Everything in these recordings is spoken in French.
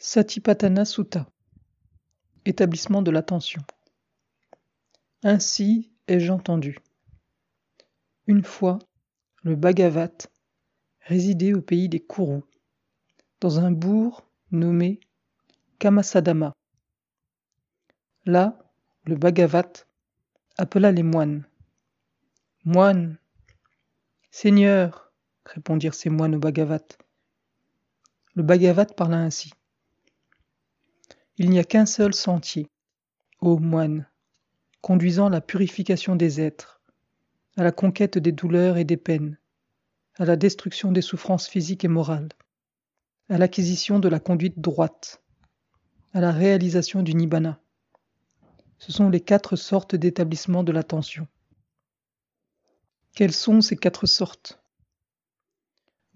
Satipatthana Sutta Établissement de l'attention Ainsi ai-je entendu. Une fois, le Bhagavat résidait au pays des Kourous, dans un bourg nommé Kamasadama. Là, le Bhagavat appela les moines. Moines Seigneur répondirent ces moines au Bhagavat. Le Bhagavat parla ainsi. Il n'y a qu'un seul sentier, ô moine, conduisant à la purification des êtres, à la conquête des douleurs et des peines, à la destruction des souffrances physiques et morales, à l'acquisition de la conduite droite, à la réalisation du nibbana. Ce sont les quatre sortes d'établissement de l'attention. Quelles sont ces quatre sortes?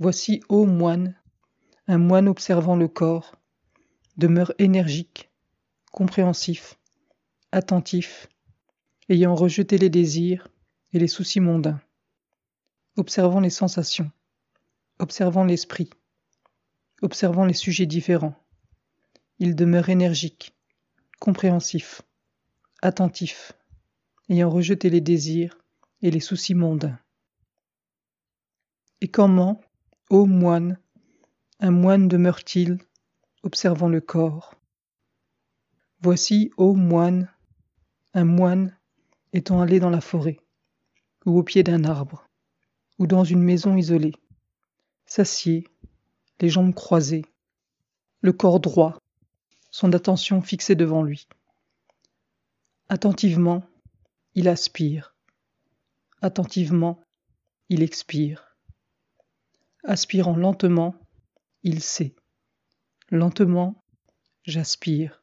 Voici, ô moine, un moine observant le corps, demeure énergique, compréhensif, attentif, ayant rejeté les désirs et les soucis mondains, observant les sensations, observant l'esprit, observant les sujets différents. Il demeure énergique, compréhensif, attentif, ayant rejeté les désirs et les soucis mondains. Et comment, ô moine, un moine demeure-t-il observant le corps. Voici, ô moine, un moine étant allé dans la forêt, ou au pied d'un arbre, ou dans une maison isolée, s'assied, les jambes croisées, le corps droit, son attention fixée devant lui. Attentivement, il aspire. Attentivement, il expire. Aspirant lentement, il sait. Lentement, j'aspire.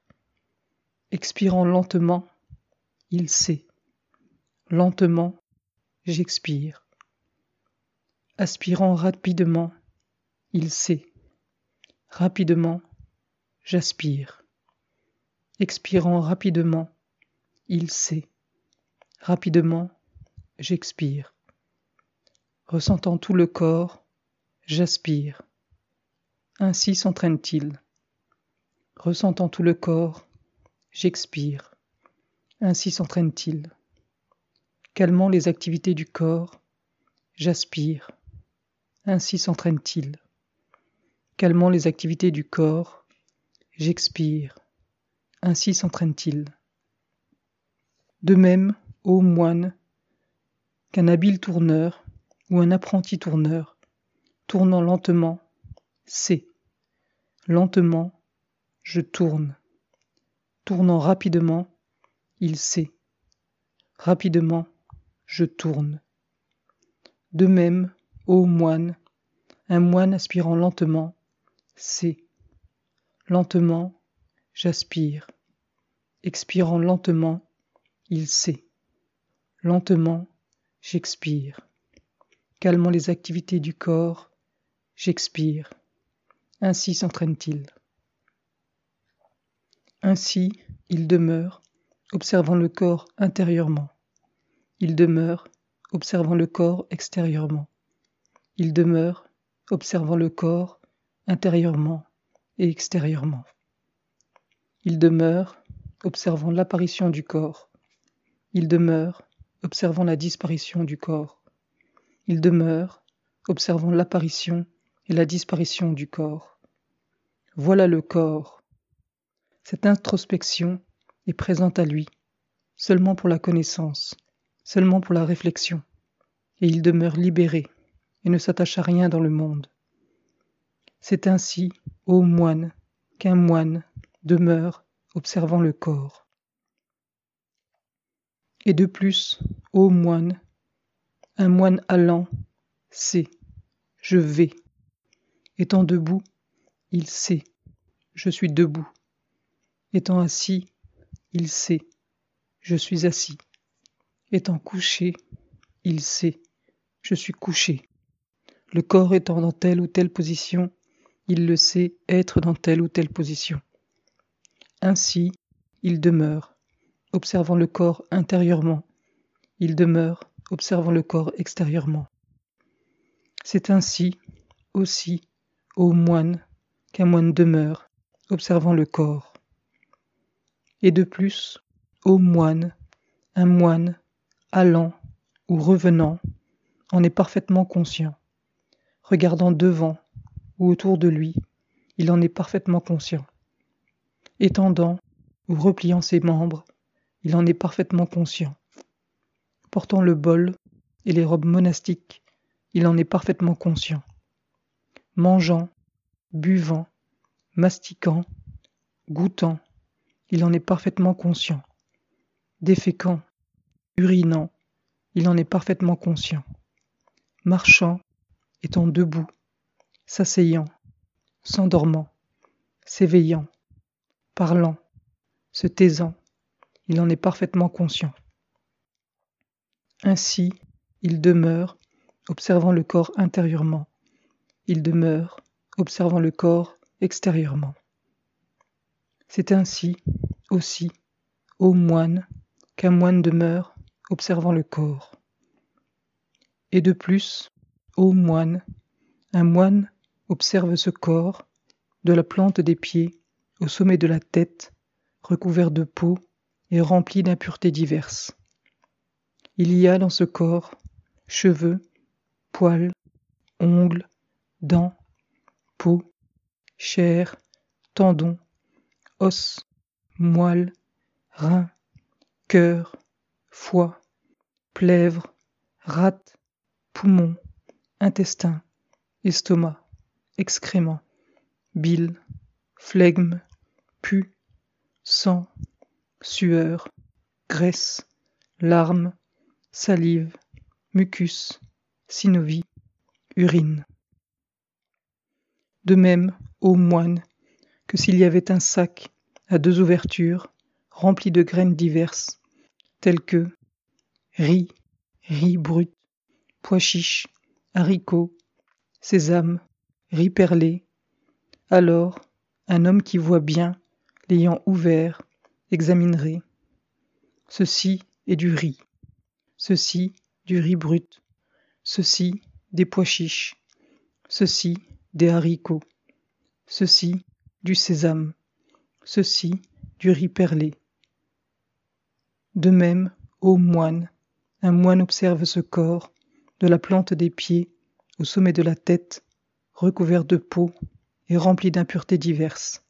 Expirant lentement, il sait. Lentement, j'expire. Aspirant rapidement, il sait. Rapidement, j'aspire. Expirant rapidement, il sait. Rapidement, j'expire. Ressentant tout le corps, j'aspire. Ainsi s'entraîne-t-il. Ressentant tout le corps, j'expire. Ainsi s'entraîne-t-il. Calmant les activités du corps, j'aspire. Ainsi s'entraîne-t-il. Calmant les activités du corps, j'expire. Ainsi s'entraîne-t-il. De même, ô moine, qu'un habile tourneur ou un apprenti tourneur, tournant lentement, sait Lentement, je tourne. Tournant rapidement, il sait. Rapidement, je tourne. De même, ô moine, un moine aspirant lentement, sait. Lentement, j'aspire. Expirant lentement, il sait. Lentement, j'expire. Calmant les activités du corps, j'expire. Ainsi s'entraîne-t-il. Ainsi, il demeure, observant le corps intérieurement. Il demeure, observant le corps extérieurement. Il demeure, observant le corps intérieurement et extérieurement. Il demeure, observant l'apparition du corps. Il demeure, observant la disparition du corps. Il demeure, observant l'apparition et la disparition du corps. Voilà le corps. Cette introspection est présente à lui, seulement pour la connaissance, seulement pour la réflexion, et il demeure libéré et ne s'attache à rien dans le monde. C'est ainsi, ô moine, qu'un moine demeure observant le corps. Et de plus, ô moine, un moine allant sait, je vais. Étant debout, il sait, je suis debout. Étant assis, il sait, je suis assis. Étant couché, il sait, je suis couché. Le corps étant dans telle ou telle position, il le sait être dans telle ou telle position. Ainsi, il demeure, observant le corps intérieurement. Il demeure, observant le corps extérieurement. C'est ainsi, aussi, ô moine, qu'un moine demeure, observant le corps. Et de plus, ô moine, un moine, allant ou revenant, en est parfaitement conscient. Regardant devant ou autour de lui, il en est parfaitement conscient. Étendant ou repliant ses membres, il en est parfaitement conscient. Portant le bol et les robes monastiques, il en est parfaitement conscient. Mangeant, buvant, mastiquant, goûtant, il en est parfaitement conscient. Déféquant, urinant, il en est parfaitement conscient. Marchant, étant debout, s'asseyant, s'endormant, s'éveillant, parlant, se taisant, il en est parfaitement conscient. Ainsi, il demeure, observant le corps intérieurement. Il demeure, observant le corps extérieurement. C'est ainsi, aussi, ô moine, qu'un moine demeure, observant le corps. Et de plus, ô moine, un moine observe ce corps, de la plante des pieds au sommet de la tête, recouvert de peau et rempli d'impuretés diverses. Il y a dans ce corps cheveux, poils, ongles, dents, peau, chair, tendons, os, moelle, reins, cœur, foie, plèvre, rate, poumon, intestin, estomac, excréments, bile, flegme, pu, sang, sueur, graisse, larmes, salive, mucus, synovie, urine. De même, ô moine, que s'il y avait un sac à deux ouvertures, rempli de graines diverses, telles que riz, riz brut, pois chiches, haricots, sésame, riz perlé, alors un homme qui voit bien, l'ayant ouvert, examinerait. Ceci est du riz, ceci du riz brut, ceci des pois chiches, ceci des haricots, ceci du sésame, ceci du riz perlé. De même, ô moine, un moine observe ce corps, de la plante des pieds au sommet de la tête, recouvert de peau et rempli d'impuretés diverses.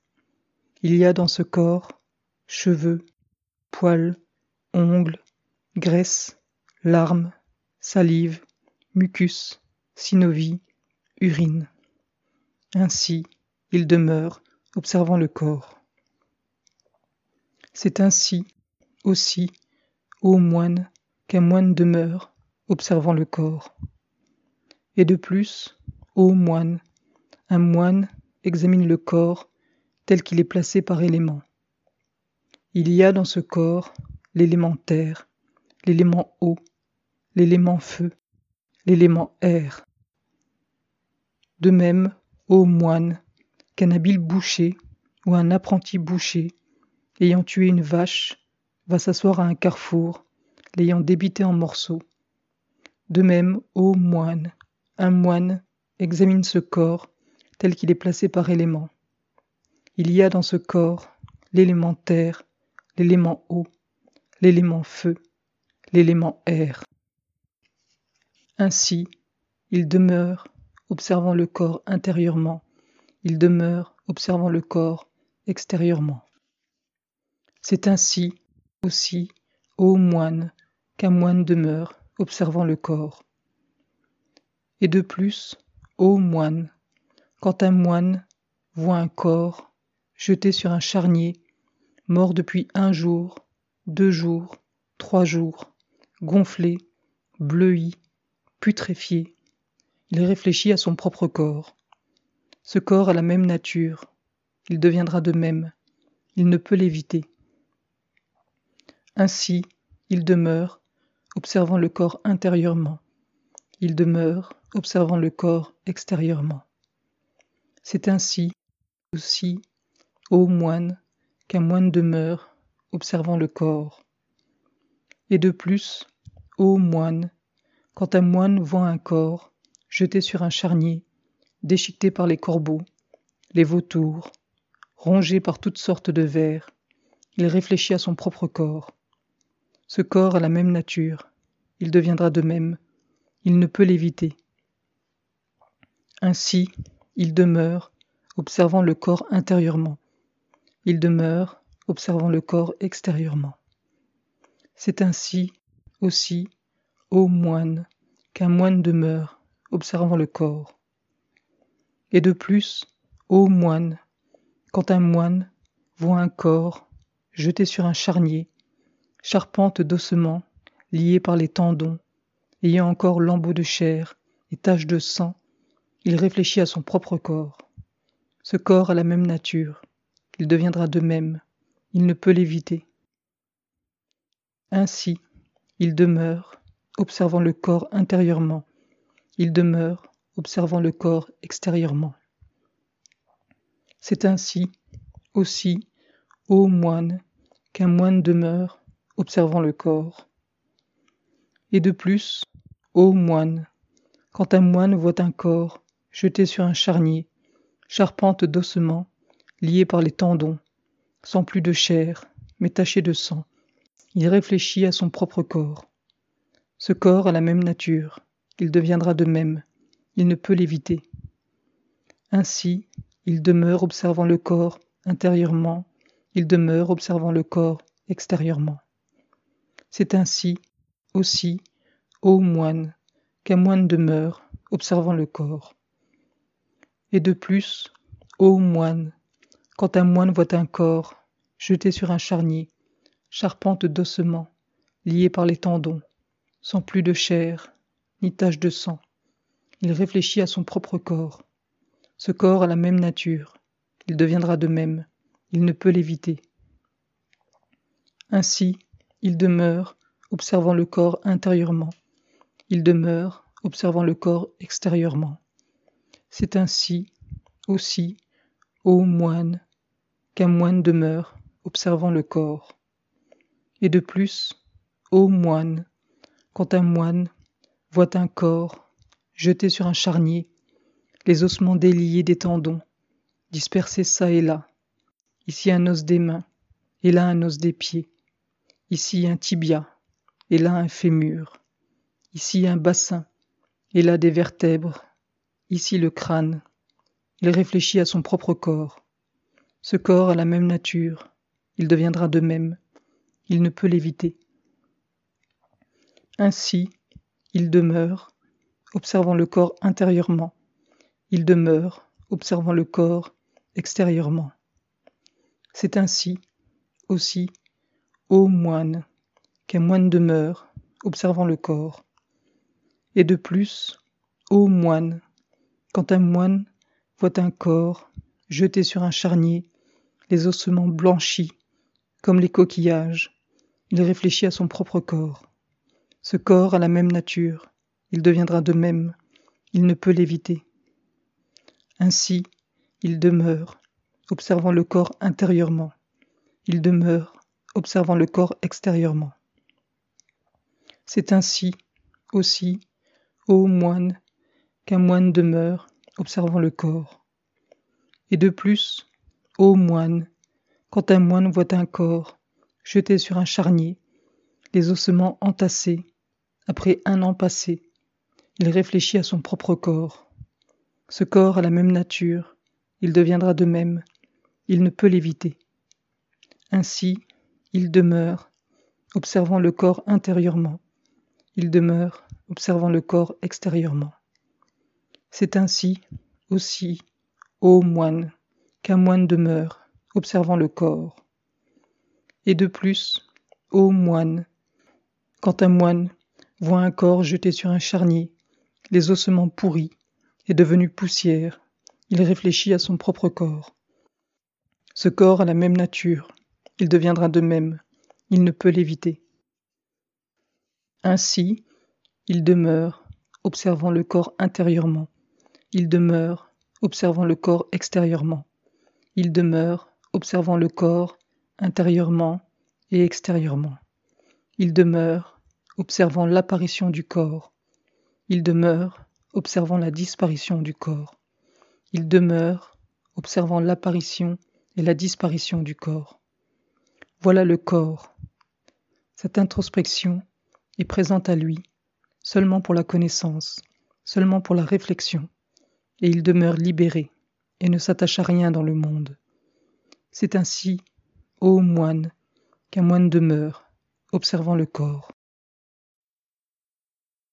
Il y a dans ce corps cheveux, poils, ongles, graisse, larmes, salive, mucus, synovie, urine. Ainsi, il demeure, observant le corps. C'est ainsi, aussi, ô moine, qu'un moine demeure, observant le corps. Et de plus, ô moine, un moine examine le corps tel qu'il est placé par éléments. Il y a dans ce corps l'élément terre, l'élément eau, l'élément feu, l'élément air. De même, ô moine, qu'un habile boucher ou un apprenti boucher, ayant tué une vache, va s'asseoir à un carrefour, l'ayant débité en morceaux. De même, ô moine, un moine examine ce corps tel qu'il est placé par éléments. Il y a dans ce corps l'élément terre, l'élément eau, l'élément feu, l'élément air. Ainsi, il demeure observant le corps intérieurement, il demeure observant le corps extérieurement. C'est ainsi aussi, ô moine, qu'un moine demeure observant le corps. Et de plus, ô moine, quand un moine voit un corps jeté sur un charnier, mort depuis un jour, deux jours, trois jours, gonflé, bleui, putréfié, il réfléchit à son propre corps. Ce corps a la même nature, il deviendra de même, il ne peut l'éviter. Ainsi, il demeure, observant le corps intérieurement, il demeure, observant le corps extérieurement. C'est ainsi aussi, ô moine, qu'un moine demeure, observant le corps. Et de plus, ô moine, quand un moine voit un corps jeté sur un charnier, déchiqueté par les corbeaux, les vautours, rongé par toutes sortes de vers. Il réfléchit à son propre corps. Ce corps a la même nature. Il deviendra de même. Il ne peut l'éviter. Ainsi, il demeure, observant le corps intérieurement. Il demeure, observant le corps extérieurement. C'est ainsi, aussi, ô moine, qu'un moine demeure, observant le corps. Et de plus, ô moine, quand un moine voit un corps jeté sur un charnier, charpente d'ossements, lié par les tendons, ayant encore lambeaux de chair et taches de sang, il réfléchit à son propre corps. Ce corps a la même nature, il deviendra de même, il ne peut l'éviter. Ainsi, il demeure, observant le corps intérieurement, il demeure, observant le corps extérieurement. C'est ainsi, aussi, ô moine, qu'un moine demeure, observant le corps. Et de plus, ô moine, quand un moine voit un corps jeté sur un charnier, charpente d'ossements, lié par les tendons, sans plus de chair, mais taché de sang, il réfléchit à son propre corps. Ce corps a la même nature, il deviendra de même, il ne peut l'éviter. Ainsi, il demeure observant le corps intérieurement, il demeure observant le corps extérieurement. C'est ainsi, aussi, ô moine, qu'un moine demeure observant le corps. Et de plus, ô moine, quand un moine voit un corps jeté sur un charnier, charpente d'ossements, lié par les tendons, sans plus de chair, ni tache de sang. Il réfléchit à son propre corps. Ce corps a la même nature. Il deviendra de même. Il ne peut l'éviter. Ainsi, il demeure, observant le corps intérieurement. Il demeure, observant le corps extérieurement. C'est ainsi, aussi, ô moine, qu'un moine demeure, observant le corps. Et de plus, ô moine, quand un moine voit un corps jeté sur un charnier, les ossements déliés des tendons, dispersés çà et là, ici un os des mains, et là un os des pieds, ici un tibia, et là un fémur, ici un bassin, et là des vertèbres, ici le crâne. Il réfléchit à son propre corps. Ce corps a la même nature, il deviendra de même il ne peut l'éviter. Ainsi, il demeure, observant le corps intérieurement, il demeure, observant le corps extérieurement. C'est ainsi, aussi, ô moine, qu'un moine demeure, observant le corps. Et de plus, ô moine, quand un moine voit un corps jeté sur un charnier, les ossements blanchis, comme les coquillages, il réfléchit à son propre corps. Ce corps a la même nature, il deviendra de même, il ne peut l'éviter. Ainsi, il demeure, observant le corps intérieurement, il demeure, observant le corps extérieurement. C'est ainsi, aussi, ô moine, qu'un moine demeure, observant le corps. Et de plus, ô moine, quand un moine voit un corps, jeté sur un charnier, les ossements entassés, après un an passé. Il réfléchit à son propre corps. Ce corps a la même nature, il deviendra de même, il ne peut l'éviter. Ainsi, il demeure, observant le corps intérieurement, il demeure, observant le corps extérieurement. C'est ainsi, aussi, ô moine, qu'un moine demeure, observant le corps. Et de plus, ô moine, quand un moine voit un corps jeté sur un charnier, les ossements pourris et devenus poussière, il réfléchit à son propre corps. Ce corps a la même nature, il deviendra de même, il ne peut l'éviter. Ainsi, il demeure, observant le corps intérieurement, il demeure, observant le corps extérieurement, il demeure, observant le corps intérieurement et extérieurement. Il demeure, observant l'apparition du corps. Il demeure, observant la disparition du corps. Il demeure, observant l'apparition et la disparition du corps. Voilà le corps. Cette introspection est présente à lui seulement pour la connaissance, seulement pour la réflexion, et il demeure libéré et ne s'attache à rien dans le monde. C'est ainsi, ô moine, qu'un moine demeure, observant le corps.